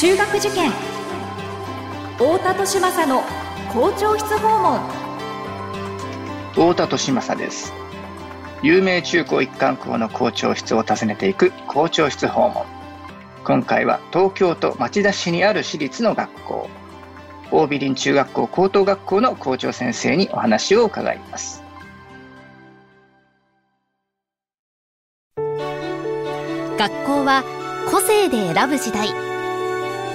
中学受験。太田利政の校長室訪問。太田利政です。有名中高一貫校の校長室を訪ねていく校長室訪問。今回は東京都町田市にある私立の学校。大美林中学校高等学校の校長先生にお話を伺います。学校は個性で選ぶ時代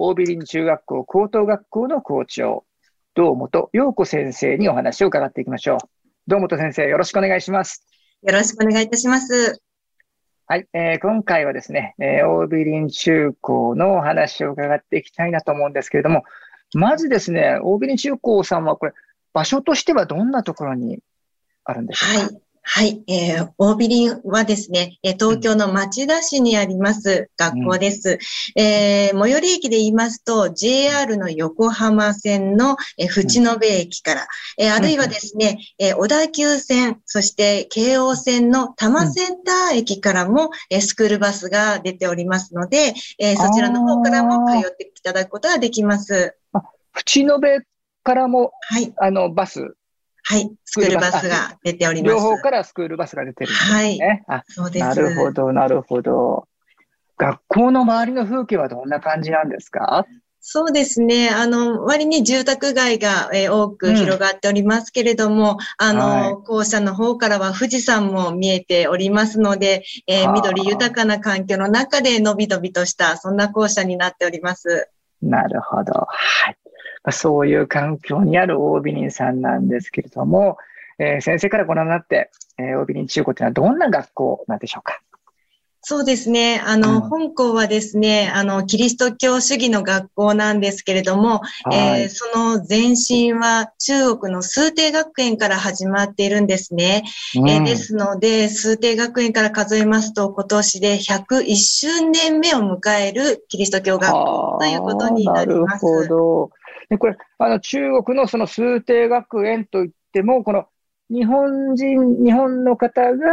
大美林中学校高等学校の校長堂本陽子先生にお話を伺っていきましょう。堂本先生よろしくお願いします。よろしくお願いいたします。はい、えー、今回はですね、えー、大美林中高のお話を伺っていきたいなと思うんですけれども、まずですね、大美林中高さんはこれ、場所としてはどんなところにあるんでしょうか、はいはい、えー、大ビリンはですね、え東京の町田市にあります学校です。うん、えー、最寄り駅で言いますと、JR の横浜線の、えー、淵野辺駅から、えー、あるいはですね、えー、小田急線、そして京王線の多摩センター駅からも、えー、スクールバスが出ておりますので、えー、そちらの方からも通っていただくことができます。淵野辺からも、はい、あの、バスはい。スクールバスが出ております。両方からスクールバスが出てるんですね。はい。あ、そうです。なるほど、なるほど。学校の周りの風景はどんな感じなんですか？そうですね。あの、割に住宅街が、えー、多く広がっておりますけれども、うん、あの、はい、校舎の方からは富士山も見えておりますので、えー、緑豊かな環境の中でのびのびとした、そんな校舎になっております。なるほど。はい。そういう環境にある大美林さんなんですけれども、えー、先生からご覧になって、えー、大美林中高というのはどんな学校なんでしょうか？そうですね。あの、うん、本校はですね、あの、キリスト教主義の学校なんですけれども、えー、その前身は中国の数帝学園から始まっているんですね。うん、えー、ですので、数帝学園から数えますと、今年で101周年目を迎えるキリスト教学校ということになります。なるほど。で、これ、あの、中国のその数定学園といっても、この日本人、日本の方が、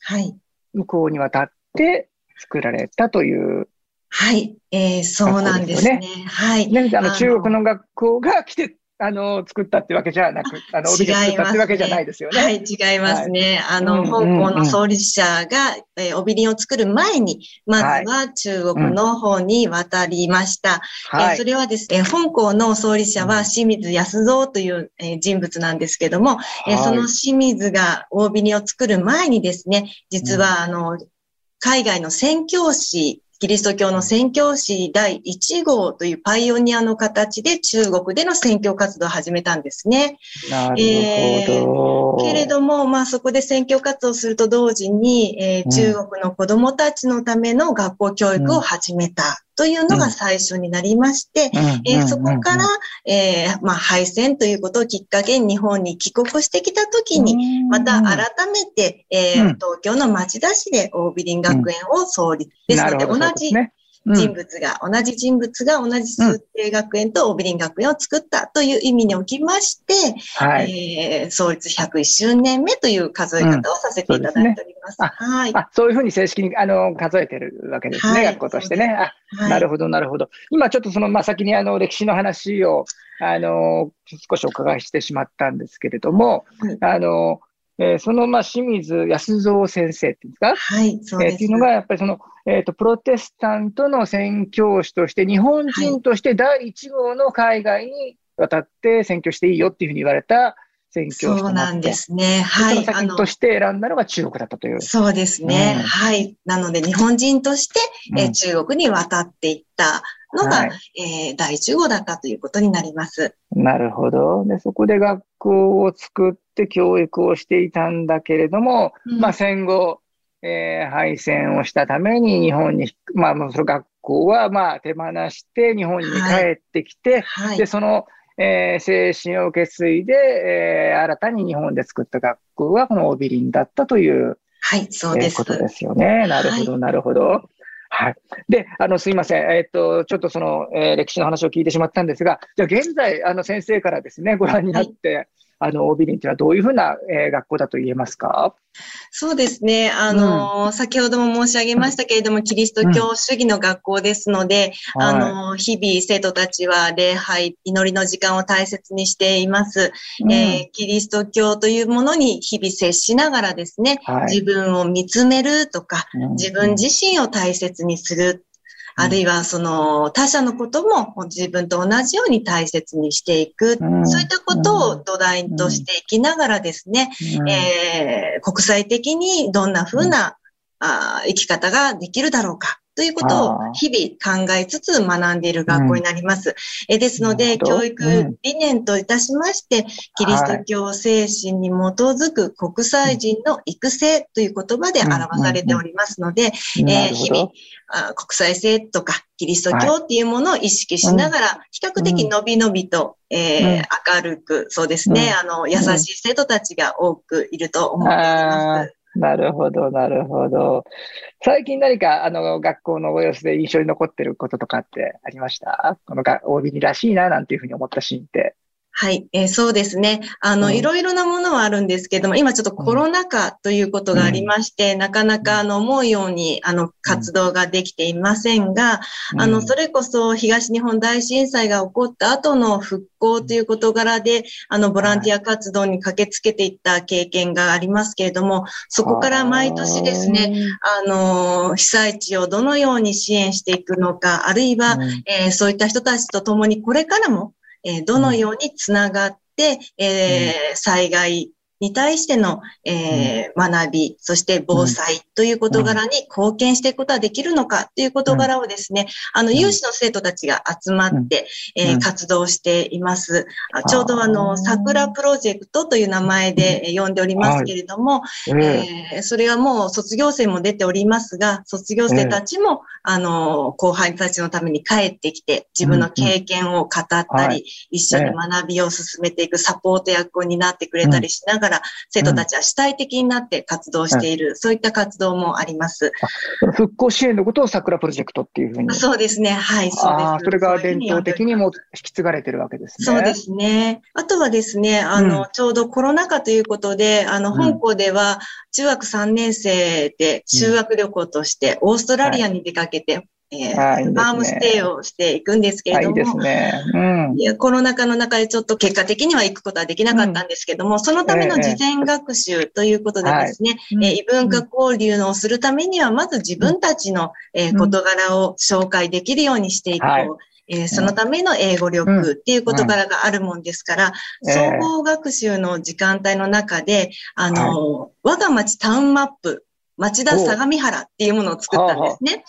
はい。向こうに渡って作られたという、はい。えー、そうなんですね。はい。あの、中国の学校が来てあの、作ったってわけじゃなく、あの、帯で作ったってわけじゃないですよね。はい、違いますね。はい、あの、香港の創立者が、えー、帯林を作る前に、まずは中国の方に渡りました。はい、えー、それはですね、香港の創立者は清水康蔵という、えー、人物なんですけども、はい、えー、その清水が帯林を作る前にですね、実は、あの、海外の宣教師キリスト教の宣教師第1号というパイオニアの形で中国での宣教活動を始めたんですね。なるほど。えー、けれども、まあそこで宣教活動をすると同時に、えー、中国の子供たちのための学校教育を始めた。というのが最初になりまして、えそこから、えー、まあ、敗戦ということをきっかけに日本に帰国してきたときに、また改めて、えー、東京の町田市で大美林学園を創立。ですので、同じ、人物が、うん、同じ人物が同じ数定学園とオビリン学園を作ったという意味におきまして、はい、えー、創立101周年目という数え方をさせていただいております。うん、すね、はいあ。そういうふうに正式にあの数えてるわけですね、はい、学校としてね。あ、はい、なるほど、なるほど。今ちょっとその、まあ、先にあの歴史の話を、あの、少しお伺いしてしまったんですけれども、あの、えー、その、まあ、清水康蔵先生っていうんですか？はい、そうです。えー、っていうのが、やっぱりその、えっ、ー、と、プロテスタントの宣教師として、日本人として第一号の海外に渡って宣教していいよっていうふうに言われた宣教師そうなんですね。はい。その先として選んだのが中国だったという。そうですね。うん、はい。なので、日本人として、えー、中国に渡っていったのが、はい、えー、第一号だったということになります。なるほど。で、そこで学校を作って教育をしていたんだけれども、うん、まあ戦後、えー、敗戦をしたために日本に、まあ、その学校はまあ手放して日本に帰ってきて、はいはい、で、その、えー、精神を受け継いで、えー、新たに日本で作った学校はこのオビリンだったという、はい、そうです。えー、ことですよね。なるほど、はい、なるほど。はい。で、あの、すいません。えっ、と、ちょっとその、えー、歴史の話を聞いてしまったんですが、じゃあ現在、あの、先生からですね、ご覧になって、あの、オビリンというのはどういうふうな、えー、学校だと言えますか？そうですね。あの、うん、先ほども申し上げましたけれども、キリスト教主義の学校ですので、うん、あの、日々生徒たちは礼拝、祈りの時間を大切にしています。うん、えー、キリスト教というものに日々接しながらですね、はい、自分を見つめるとか、自分自身を大切にするあるいはその他者のことも自分と同じように大切にしていく、うん、そういったことを土台としていきながらですね、うん、えー、国際的にどんな風な、あ生き方ができるだろうか。ということを日々考えつつ学んでいる学校になります。えですので、教育理念といたしまして、キリスト教精神に基づく国際人の育成という言葉で表されておりますので、え日々国際性とかキリスト教っていうものを意識しながら、比較的のびのびと、えー、明るく、そうですね、あの、優しい生徒たちが多くいると思っています。なるほど、なるほど。最近何か、あの、学校のご様子で印象に残ってることとかってありました？このが OB らしいな、なんていうふうに思ったシーンって。はい、えー、そうですね。あの、うん、いろいろなものはあるんですけども、今ちょっとコロナ禍ということがありまして、うん、なかなかあの思うようにあの活動ができていませんが、うん、あの、それこそ東日本大震災が起こった後の復興という事柄で、あの、ボランティア活動に駆けつけていった経験がありますけれども、そこから毎年ですね、あの、被災地をどのように支援していくのか、あるいは、えー、そういった人たちと共にこれからもえー、どのようにつながって、えー、災害に対しての、えー、学び、そして防災という事柄に貢献していくことができるのかという事柄をですね、あの、有志の生徒たちが集まって、えー、活動しています。ちょうどあの、桜プロジェクトという名前で呼んでおりますけれども、えー、それはもう卒業生も出ておりますが、卒業生たちも、あの、後輩たちのために帰ってきて、自分の経験を語ったり、一緒に学びを進めていくサポート役を担ってくれたりしながら、から生徒たちは主体的になって活動している、うん、そういった活動もあります。復興支援のことを桜プロジェクトっていうふうに。そうですね。はい、そうです。それが伝統的にも引き継がれてるわけですね。そうですね。あとはですね、あの、うん、ちょうどコロナ禍ということで、あの、本校では中学3年生で修学旅行としてオーストラリアに出かけて、えー、いいね、ームステイをしていくんですけれども、いいですね。うん、いやコロナ禍の中でちょっと結果的には行くことはできなかったんですけども、うん、そのための事前学習ということでですね、えー、えー、異文化交流をするためには、まず自分たちの、えー、事柄を紹介できるようにしていこう。はい。えー、そのための英語力っていう事柄があるもんですから、総合学習の時間帯の中で、あの、我が町タウンマップ町田相模原っていうものを作ったんですね。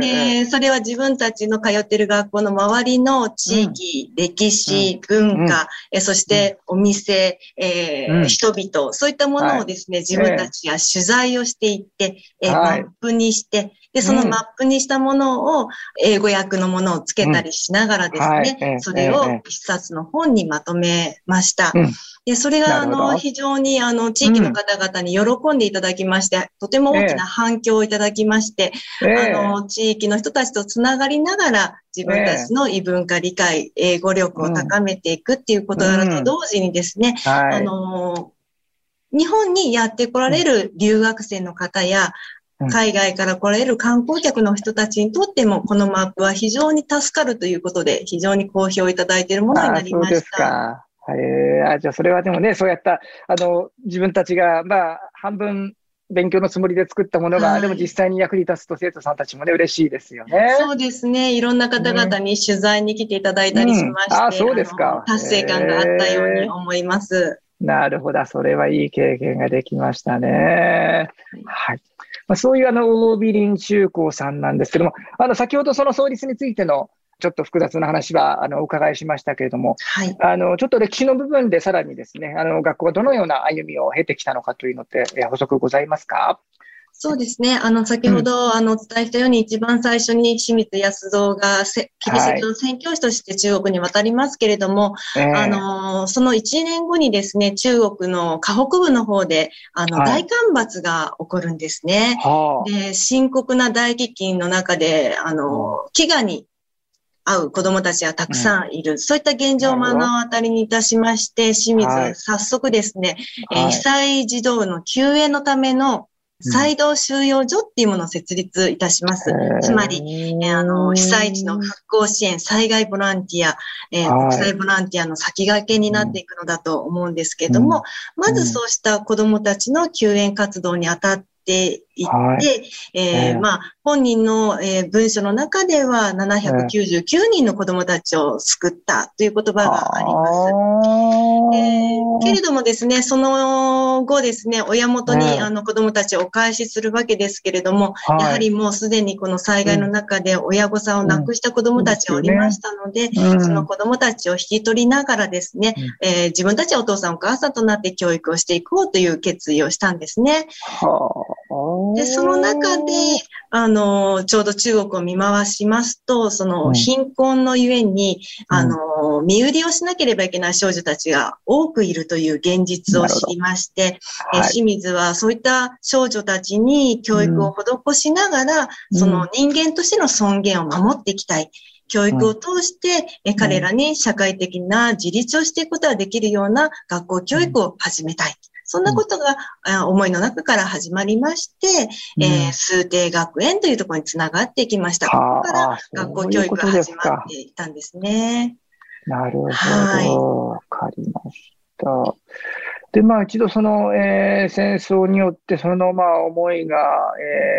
で、それは自分たちの通ってる学校の周りの地域、うん、歴史、文化、うん、そしてお店、えー、人々、そういったものをですね、自分たちが取材をしていって、えー、マップにして、で、そのマップにしたものを英語訳のものをつけたりしながらですね、それを一冊の本にまとめました。で、それが、あの、非常に、あの、地域の方々に喜んでいただきまして、とても大きな反響をいただきまして、あの、地域の人たちとつながりながら、自分たちの異文化理解、英語力を高めていくっていうことらと同時にですね、あの、日本にやって来られる留学生の方や、海外から来られる観光客の人たちにとっても、このマップは非常に助かるということで、非常に好評いただいているものになりました。えー、あじゃあそれはでもね、そうやった、あの、自分たちが、まあ、半分勉強のつもりで作ったものが、はい、でも実際に役に立つと生徒さんたちもね、嬉しいですよね。そうですね。いろんな方々に取材に来ていただいたりしまして、うん、あそうですか。達成感があったように思います。えー、なるほど。それはいい経験ができましたね。はい。まあ、そういうあの、大ビリン中高さんなんですけども、あの、先ほどその創立についてのちょっと複雑な話はあのお伺いしましたけれども、はい、あのちょっと歴史の部分でさらにですね、あの学校はどのような歩みを経てきたのかというのって、補足ございますか？そうですね。あの、先ほど、あの、お伝えしたように、一番最初に清水康造がせ、キリスト教宣教師として中国に渡りますけれども、あの、その1年後にですね、中国の河北部の方で、あの、大干ばつが起こるんですね。で、深刻な大飢饉の中で、あの、飢餓に会う子供たちがたくさんいる。うん、そういった現状を目の当たりにいたしまして、清水、はい、早速ですね、はい、被災児童の救援のための再動収容所っていうものを設立いたします。うん、つまり、えー、あの、被災地の復興支援、災害ボランティア、えー、国際ボランティアの先駆けになっていくのだと思うんですけども、うん、まずそうした子供たちの救援活動にあたっていって、はい、えー、まあ、本人の、えー、文書の中では799人の子供たちを救ったという言葉があります。えー、けれどもですね、その後ですね、親元に、あの子供たちをお返しするわけですけれども、はい、やはりもうすでにこの災害の中で親御さんを亡くした子供たちがおりましたので、うん、その子供たちを引き取りながらですね、うん、えー、自分たちはお父さんお母さんとなって教育をしていこうという決意をしたんですね。で、その中で、あの、ちょうど中国を見回しますと、その貧困のゆえに、うん、あの、身売りをしなければいけない少女たちが多くいるという現実を知りまして、え、はい、清水はそういった少女たちに教育を施しながら、うん、その人間としての尊厳を守っていきたい。教育を通して、え彼らに社会的な自立をしていくことができるような学校教育を始めたい。そんなことが、うん、思いの中から始まりまして、うん、えー、数定学園というところにつながっていきました。ここから学校教育が始まっていたんですね。なるほど。わ、はい、かりました。で、まあ一度その、えー、戦争によってそのまあ思いが、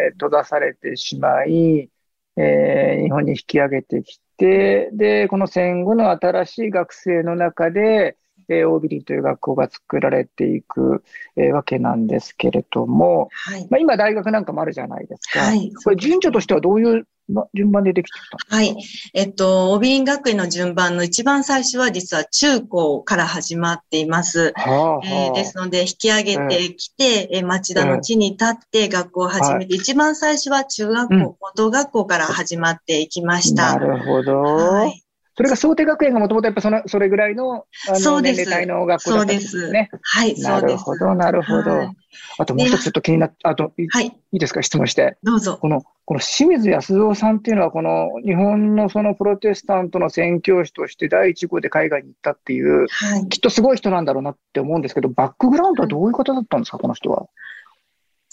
えー、閉ざされてしまい、えー、日本に引き上げてきて、で、この戦後の新しい学生の中で、えー、オービリーという学校が作られていく、えー、わけなんですけれども、はい、まあ、今大学なんかもあるじゃないですか。はい、これ順序としてはどういう順番でできてきたはい。えっと、オビリン学園の順番の一番最初は実は中高から始まっています。はあはあ、えー、ですので、引き上げてきて、えー、町田の地に立って学校を始めて、一番最初は中学校、高等学校から始まっていきました。なるほど。はいそれが想定学園がもともとやっぱその、それぐらいの、あの、年齢帯の学校だったんですね。はい、なるほど、なるほど。はい、あともう一つちょっと気になっあと、はい、いいですか、質問して。どうぞ。この、この清水康造さんっていうのは、この日本のそのプロテスタントの宣教師として第一号で海外に行ったっていう、はい、きっとすごい人なんだろうなって思うんですけど、バックグラウンドはどういう方だったんですか、この人は。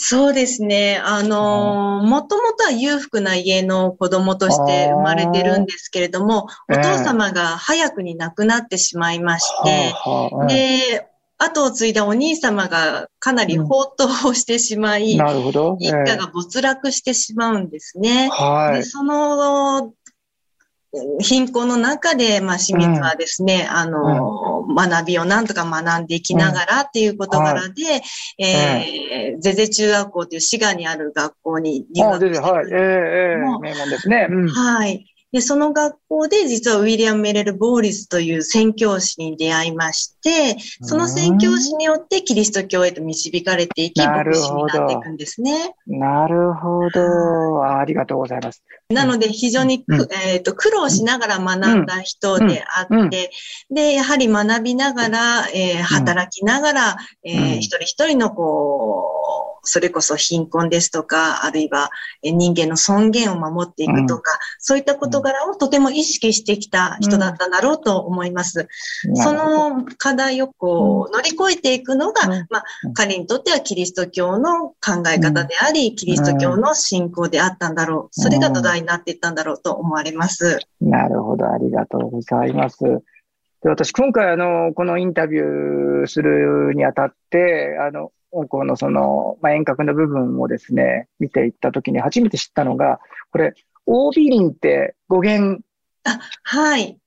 そうですね。あのもともとは裕福な家の子供として生まれてるんですけれども、お父様が早くに亡くなってしまいまして、で、後を継いだお兄様がかなり放蕩をしてしまい、なるほど。一家が没落してしまうんですね。はい。で、その貧困の中で、まあ、清水はですね、うん、あの、うん、学びをなんとか学んでいきながらっていう事柄で、うん、えー、ゼゼ中学校という滋賀にある学校に入学してはい、えー、えー、名門ですね。はい。で、その学校で実はウィリアム・メレル・ボーリスという宣教師に出会いまして、その宣教師によってキリスト教へと導かれていき、牧師になっていくんですね。なるほど。ありがとうございます。なので、非常に、うん、えっ、ー、と、苦労しながら学んだ人であって、うん。うん、で、やはり学びながら、えー、働きながら、えー、一人一人のこう、それこそ貧困ですとか、あるいは人間の尊厳を守っていくとか、うん、そういった事柄をとても意識してきた人だっただろうと思います。うん、その課題をこう乗り越えていくのが、うん、まあ、彼にとってはキリスト教の考え方であり、キリスト教の信仰であったんだろう。それが土台になっていったんだろうと思われます。なるほど、ありがとうございます。で私、今回、あの、このインタビューするにあたって、あの、このその、まあ、遠隔の部分をですね、見ていったときに初めて知ったのが、これ、オービリンって語源。あ、はい。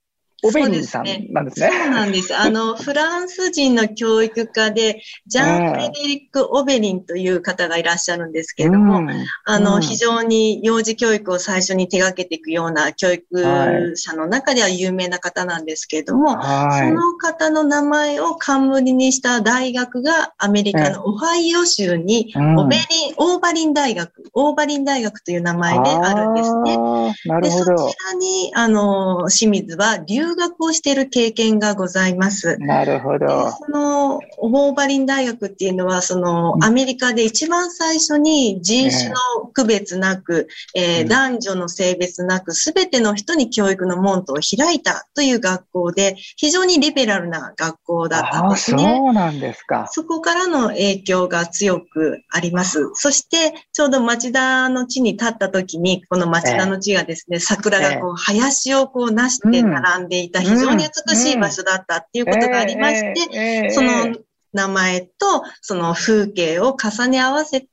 オベリンさんなんですね。そうなんです。あの、フランス人の教育家で、ジャン・フレデリック・オベリンという方がいらっしゃるんですけれども、うん、あの、うん、非常に幼児教育を最初に手掛けていくような教育者の中では有名な方なんですけれども、はい、その方の名前を冠にした大学がアメリカのオハイオ州に、オベリン、オーバリン大学、オーバリン大学という名前であるんですね。なるほど。そちらに、あの、清水は留学をしている経験がございます。なるほど。その、オーバリン大学っていうのは、その、アメリカで一番最初に人種の区別なく、えー、男女の性別なく、すべての人に教育の門戸を開いたという学校で、非常にリベラルな学校だったんですね。そうなんですか。そこからの影響が強くあります。そして、ちょうど町田の地に立った時に、この町田の地がですね、えー、桜がこう、林をこうなして並んでいた非常に美しい場所だったっていうことがありまして、その名前とその風景を重ね合わせて、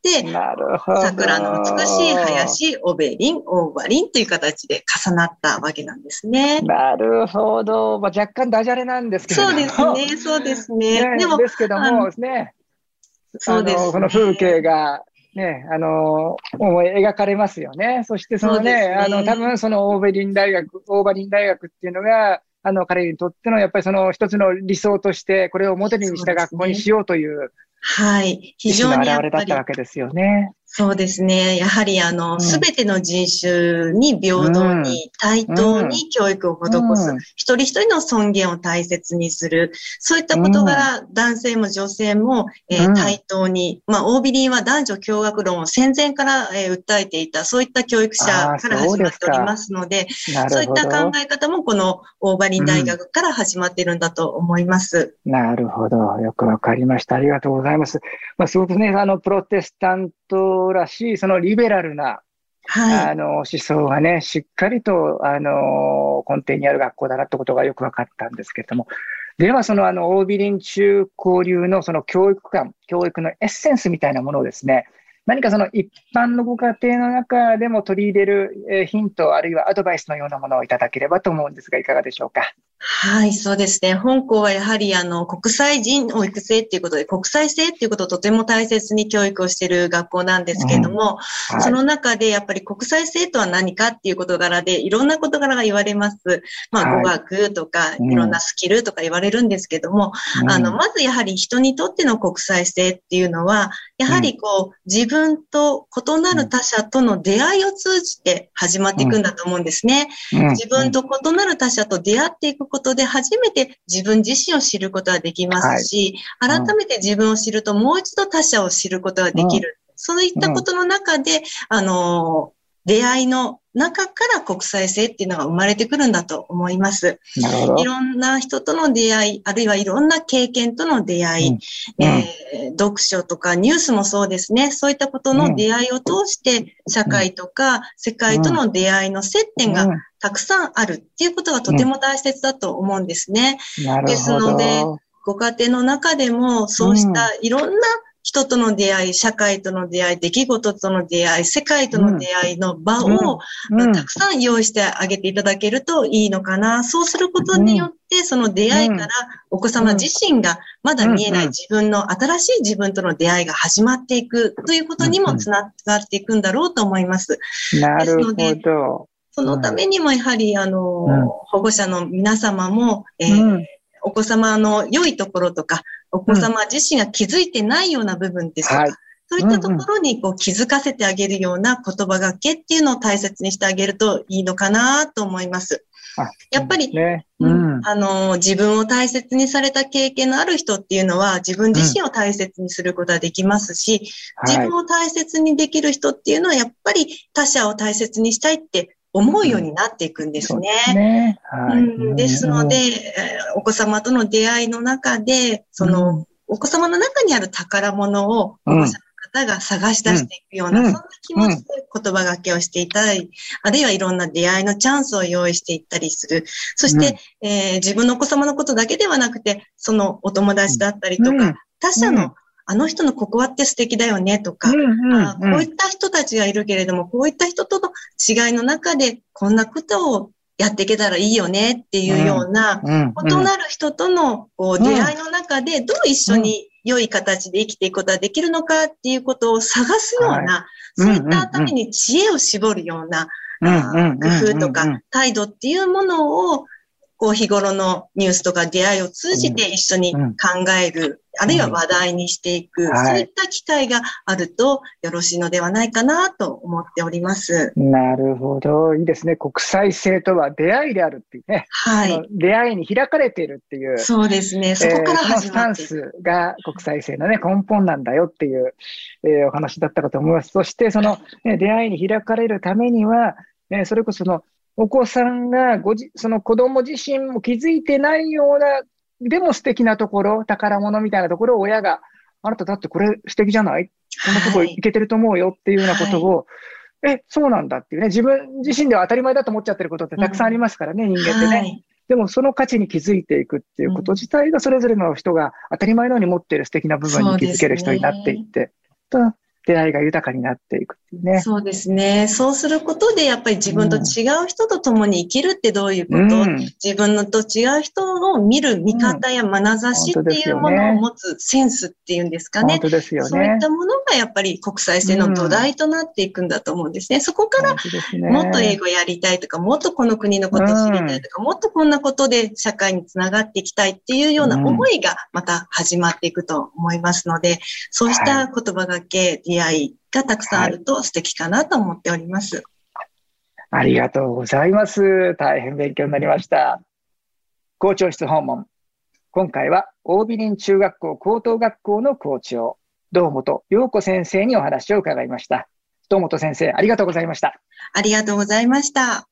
桜の美しい林、オベリン、オーバリンという形で重なったわけなんですね。なるほど。まあ、若干ダジャレなんですけどそうですね、そうですね。ねでも、ですけどもですね、そうです、ね、この風景がね、あの、思い描かれますよね。そしてそのね、ねあの、多分そのオーベリン大学、オーバリン大学っていうのが、あの、彼にとってのやっぱりその一つの理想として、これをモデルにした学校にしようという、はい。非常に。表れだったわけですよね。そうですね。やはり、あの、す、べ、ての人種に平等に、対等に教育を施す、うん、一人一人の尊厳を大切にする、そういったことから、男性も女性も、えー、対等に、まあ、オービリンは男女共学論を戦前から、えー、訴えていた、そういった教育者から始まっておりますので、そういった考え方も、このオーバリン大学から始まっているんだと思います。なるほど。よくわかりました。ありがとうございます。まあ、すごくね、あの、プロテスタントらしい、そのリベラルな、はい、あの思想がね、しっかりとあの根底にある学校だなってことがよく分かったんですけれども、では、そのあの、オービリン中交流のその教育観、教育のエッセンスみたいなものをですね、何かその一般のご家庭の中でも取り入れるヒント、あるいはアドバイスのようなものをいただければと思うんですが、いかがでしょうか？はい、そうですね。本校はやはり、あの、国際人を育成っていうことで、国際性っていうことをとても大切に教育をしている学校なんですけれども、うん。はい、その中でやっぱり国際性とは何かっていう事柄で、いろんな事柄が言われます。まあ、語学とか、いろんなスキルとか言われるんですけども、うん、あの、まずやはり人にとっての国際性っていうのは、やはりこう、自分と異なる他者との出会いを通じて始まっていくんだと思うんですね。自分と異なる他者と出会っていくことで初めて自分自身を知ることができますし、はい、改めて自分を知るともう一度他者を知ることができる。そういったことの中で、あの、出会いの中から国際性っていうのが生まれてくるんだと思います。いろんな人との出会い、あるいはいろんな経験との出会い、うん。えー、読書とかニュースもそうですね。そういったことの出会いを通して、社会とか世界との出会いの接点がたくさんあるっていうことがとても大切だと思うんですね。ですので、ご家庭の中でもそうしたいろんな人との出会い、社会との出会い、出来事との出会い、世界との出会いの場を、たくさん用意してあげていただけるといいのかな。そうすることによって、その出会いからお子様自身がまだ見えない自分の新しい自分との出会いが始まっていくということにもつながっていくんだろうと思います。なるほど。そのためにもやはり、あの、保護者の皆様も、えーお子様の良いところとか、お子様自身が気づいてないような部分ですとか、はい、そういったところにこう気づかせてあげるような言葉がけっていうのを大切にしてあげるといいのかなと思います。やっぱり、ね。うん、あの、自分を大切にされた経験のある人っていうのは自分自身を大切にすることができますし、うん、自分を大切にできる人っていうのはやっぱり他者を大切にしたいって思うようになっていくんですね。うん、ね。はい、ですので、お子様との出会いの中で、その、お子様の中にある宝物を保護者の方が探し出していくような、うん、そんな気持ちで言葉がけをしていたり、あるいはいろんな出会いのチャンスを用意していったりする。そして、自分のお子様のことだけではなくて、そのお友達だったりとか、他者のあの人のここはって素敵だよねとか、うんうんうん、こういった人たちがいるけれども、こういった人との違いの中で、こんなことをやっていけたらいいよねっていうような、異なる人とのこう出会いの中でどう一緒に良い形で生きていくことができるのかっていうことを探すような、そういったために知恵を絞るような、工夫とか態度っていうものをこう日頃のニュースとか出会いを通じて一緒に考える、あるいは話題にしていく、そういった機会があるとよろしいのではないかなと思っております。なるほど。いいですね。国際性とは出会いであるっていうね。はい。出会いに開かれているっていう。そうですね。そこから始まって、えー、スタンスが国際性のね、根本なんだよっていう、えー、お話だったかと思います。そして、その、ね、出会いに開かれるためには、ね、それこそのお子さんがごじ、その子供自身も気づいてないような、でも素敵なところ、宝物みたいなところを親が、あなただってこれ素敵じゃない？こんなとこ行けてると思うよっていうようなことを、はい、え、そうなんだっていうね、自分自身では当たり前だと思っちゃってることってたくさんありますからね、うん、人間ってね。はい、でもその価値に気づいていくっていうこと自体がそれぞれの人が当たり前のように持っている素敵な部分に気づける人になっていって、出会いが豊かになっていくっていうね。そうですね。そうすることで、やっぱり自分と違う人と共に生きるってどういうこと、うん、自分のと違う人を見る見方や眼差しっていうものを持つセンスっていうんですかね。本当ですよね。そういったものがやっぱり国際性の土台となっていくんだと思うんですね。そこから、もっと英語やりたいとか、もっとこの国のこと知りたいとか、うん、もっとこんなことで社会につながっていきたいっていうような思いがまた始まっていくと思いますので、そうした言葉がけ、出会いがたくさんあると素敵かなと思っております。ありがとうございます。大変勉強になりました。校長室訪問。今回は、大美林中学校高等学校の校長、堂本陽子先生にお話を伺いました。堂本先生、ありがとうございました。ありがとうございました。